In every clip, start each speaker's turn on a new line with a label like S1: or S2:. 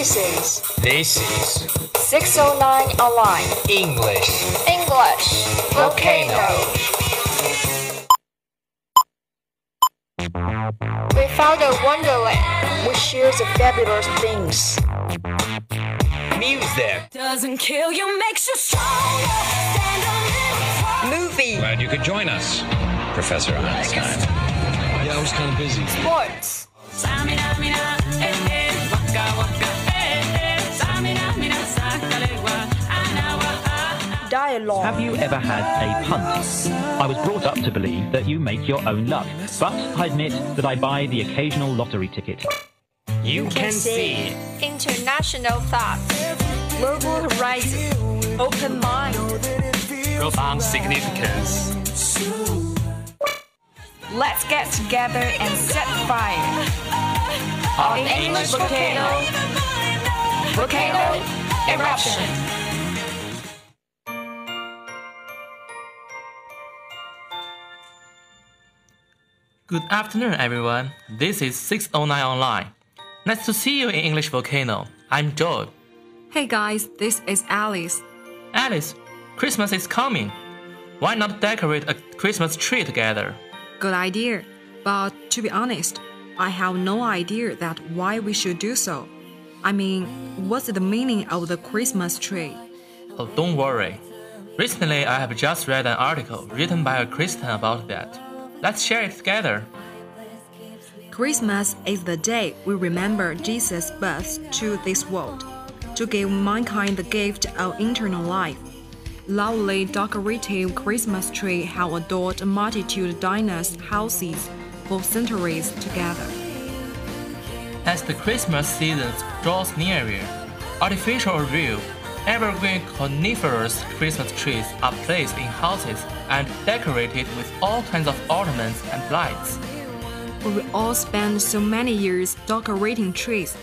S1: This is
S2: This is
S1: 609 Online
S2: English
S1: English Volcano. We found a wonderland which shares the fabulous things.
S2: Music.
S3: Doesn't kill you, makes you stronger. Stand a little
S1: Movie,
S4: Glad you could join us, Professor Einstein.
S5: Yeah, I was kind of busy.
S1: sports, dialogue,
S6: Have you ever had a punt? I was brought up to believe that you make your own luck, but I admit that I buy the occasional lottery ticket.
S2: You can see
S1: international thoughts, global horizon, open mind.
S2: profound significance.
S1: Let's get together and set fire.
S2: On
S1: English volcano, volcano eruption.
S7: Good afternoon, everyone. This is 609 Online. Nice to see you in English Volcano. I'm Joel.
S8: Hey guys, this is Alice.
S7: Alice, Christmas is coming. Why not decorate a Christmas tree together?
S8: Good idea. But to be honest, I have no idea that why we should do so. I mean, what's the meaning of the Christmas tree?
S7: Oh, don't worry. Recently, I have just read an article written by a Christian about that. Let's share it together.
S8: Christmas is the day we remember Jesus' birth to this world, to give mankind the gift of eternal life. Lovely decorative Christmas tree have adored a multitude of diners' houses for centuries together.
S7: As the Christmas season draws nearer, artificial real, evergreen coniferous Christmas trees are placed in houses and decorated with all kinds of ornaments and lights.
S8: We all spend so many years decorating trees.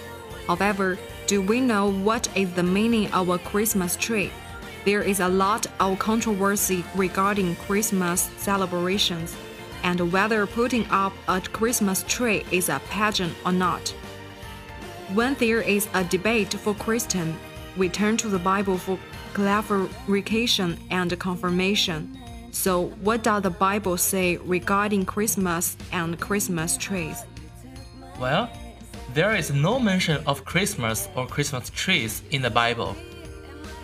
S8: However, do we know what is the meaning of a Christmas tree? There is a lot of controversy regarding Christmas celebrations and whether putting up a Christmas tree is a pageant or not. When there is a debate for Christian, we turn to the Bible for clarification and confirmation. So, what does the Bible say regarding Christmas and Christmas trees?
S7: Well, there is no mention of Christmas or Christmas trees in the Bible.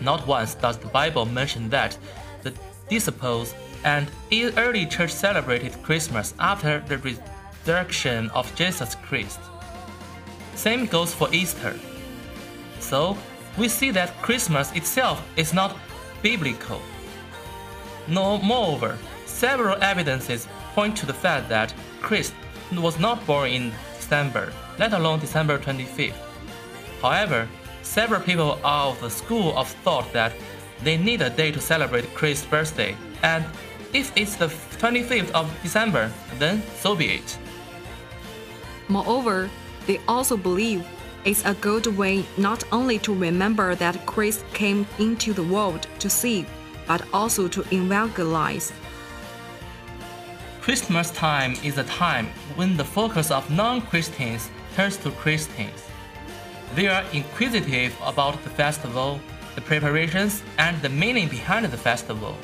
S7: Not once does the Bible mention that the disciples and early church celebrated Christmas after the resurrection of Jesus Christ. Same goes for Easter. So, we see that Christmas itself is not biblical. No, moreover, several evidences point to the fact that Christ was not born in December, let alone December 25th. However, several people are of the school of thought that they need a day to celebrate Christ's birthday, and if it's the 25th of December, then so be it.
S8: Moreover, they also believe it's a good way not only to remember that Christ came into the world to save, but also to evangelize.
S7: Christmas time is a time when the focus of non Christians turns to Christians. They are inquisitive about the festival, the preparations, and the meaning behind the festival.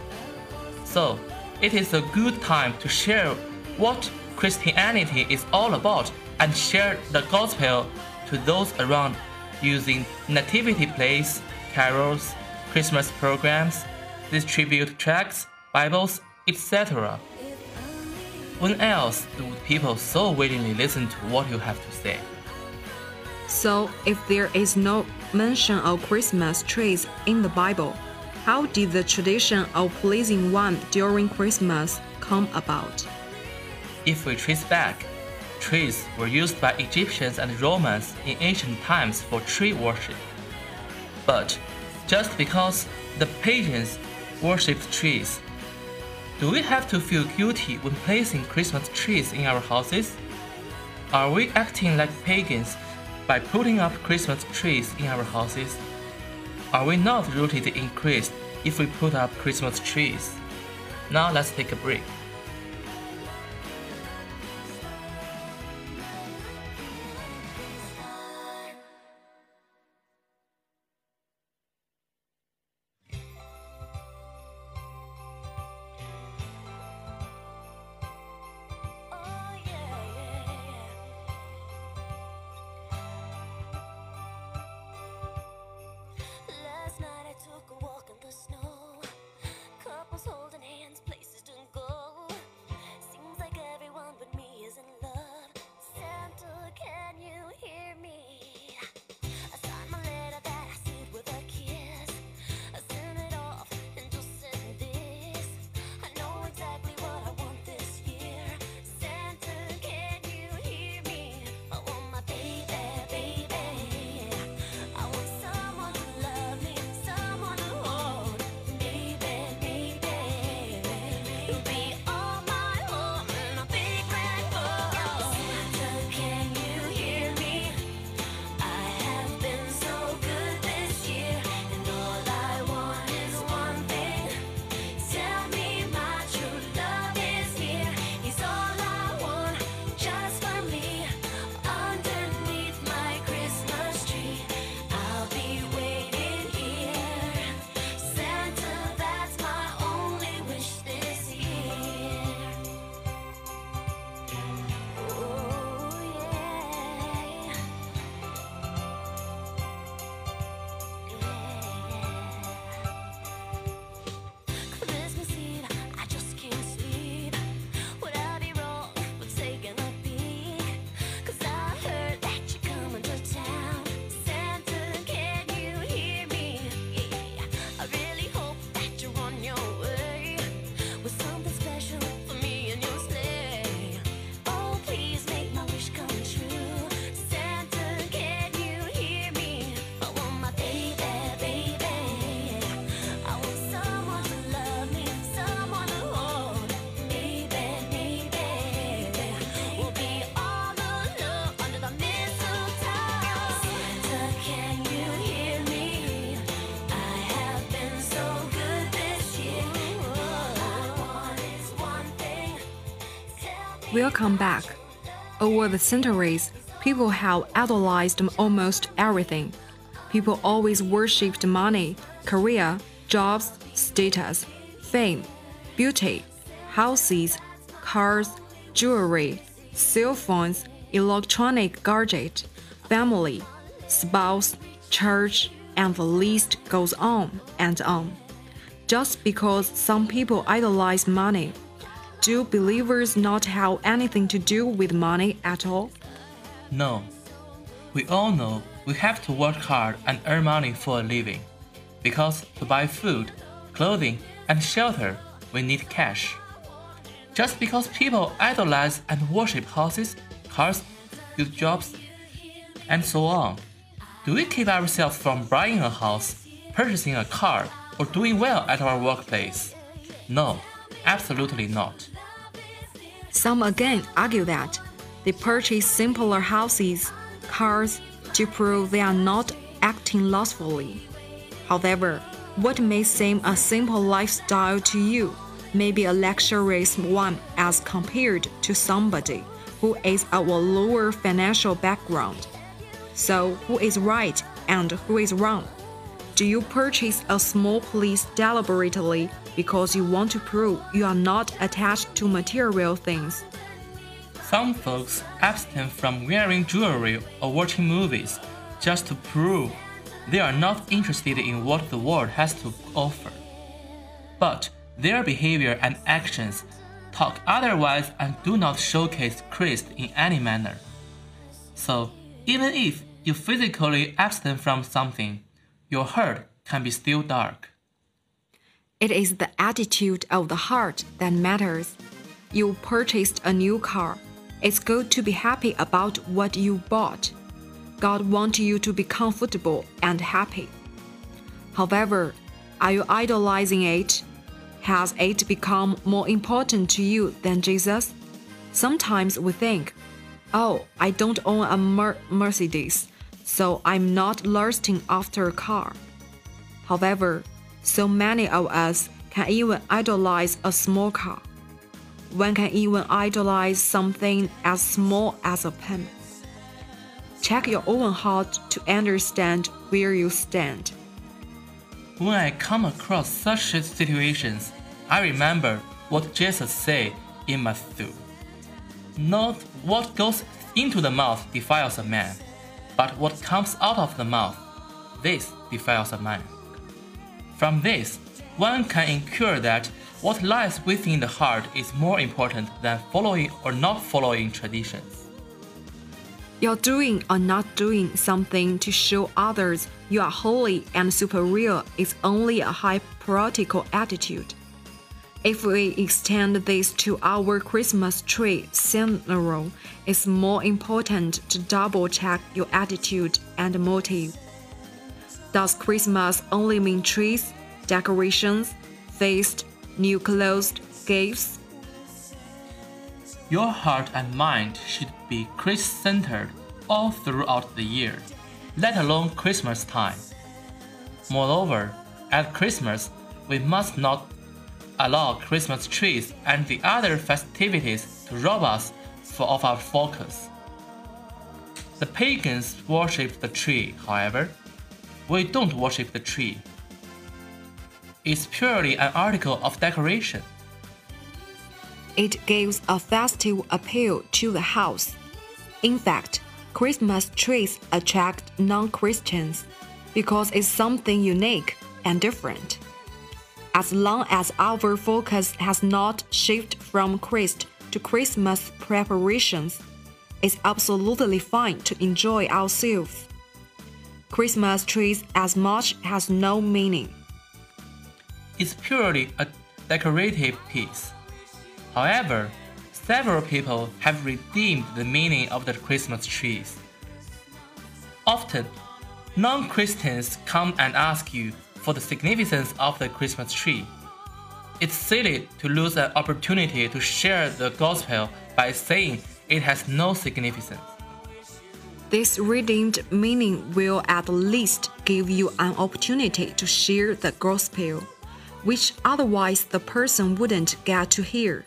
S7: So, it is a good time to share what Christianity is all about and share the gospel to those around using nativity plays, carols, Christmas programs, distribute tracts, Bibles, etc. When else do people so willingly listen to what you have to say?
S8: So, if there is no mention of Christmas trees in the Bible, how did the tradition of pleasing one during Christmas come about?
S7: If we trace back, trees were used by Egyptians and Romans in ancient times for tree worship. But just because the pagans worshipped trees, do we have to feel guilty when placing Christmas trees in our houses? Are we acting like pagans by putting up Christmas trees in our houses? Are we not rooted in Christ if we put up Christmas trees? Now let's take a break.
S8: Will come back. Over the centuries, people have idolized almost everything. People always worshipped money, career, jobs, status, fame, beauty, houses, cars, jewelry, cell phones, electronic gadget, family, spouse, church, and the list goes on and on. Just because some people idolize money, do believers not have anything to do with money at all?
S7: No. We all know we have to work hard and earn money for a living. Because to buy food, clothing, and shelter, we need cash. Just because people idolize and worship houses, cars, good jobs, and so on, do we keep ourselves from buying a house, purchasing a car, or doing well at our workplace? No, absolutely not.
S8: Some again argue that they purchase simpler houses, cars, to prove they are not acting lustfully. However, what may seem a simple lifestyle to you may be a luxurious one as compared to somebody who is of a lower financial background. So, who is right and who is wrong? Do you purchase a small place deliberately because you want to prove you are not attached to material things?
S7: Some folks abstain from wearing jewelry or watching movies just to prove they are not interested in what the world has to offer. But their behavior and actions talk otherwise and do not showcase Christ in any manner. So, even if you physically abstain from something, your heart can be still dark.
S8: It is the attitude of the heart that matters. You purchased a new car. It's good to be happy about what you bought. God wants you to be comfortable and happy. However, are you idolizing it? Has it become more important to you than Jesus? Sometimes we think, oh, I don't own a Mer- Mercedes, so I'm not lusting after a car. However, so many of us can even idolize a small car. One can even idolize something as small as a pen. Check your own heart to understand where you stand.
S7: When I come across such situations, I remember what Jesus said in Matthew. Not what goes into the mouth defiles a man, but what comes out of the mouth, this defiles a man. From this, one can infer that what lies within the heart is more important than following or not following traditions.
S8: You're doing or not doing something to show others you are holy and superior is only a hypocritical attitude. If we extend this to our Christmas tree scenario, it's more important to double check your attitude and motive. Does Christmas only mean trees, decorations, feast, new clothes, gifts?
S7: Your heart and mind should be Christ centered all throughout the year, let alone Christmas time. Moreover, at Christmas, we must not allow Christmas trees and the other festivities to rob us of our focus. The pagans worship the tree, however. We don't worship the tree. It's purely an article of decoration.
S8: It gives a festive appeal to the house. In fact, Christmas trees attract non Christians because it's something unique and different. As long as our focus has not shifted from Christ to Christmas preparations, it's absolutely fine to enjoy ourselves. Christmas trees as much has no meaning.
S7: It's purely a decorative piece. However, several people have redeemed the meaning of the Christmas trees. Often, non Christians come and ask you for the significance of the Christmas tree. It's silly to lose an opportunity to share the gospel by saying it has no significance.
S8: This redeemed meaning will at least give you an opportunity to share the gospel, which otherwise the person wouldn't get to hear.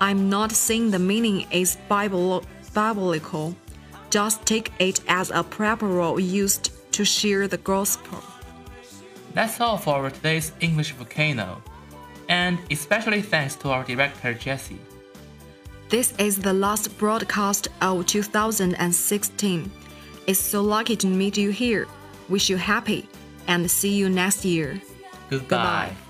S8: I'm not saying the meaning is Bible, biblical. Just take it as a preparatory used to share the gospel.
S7: That's all for today's English Volcano. And especially thanks to our director Jesse.
S8: This is the last broadcast of 2016. It's so lucky to meet you here. Wish you happy and see you next year.
S7: Goodbye.
S8: Goodbye.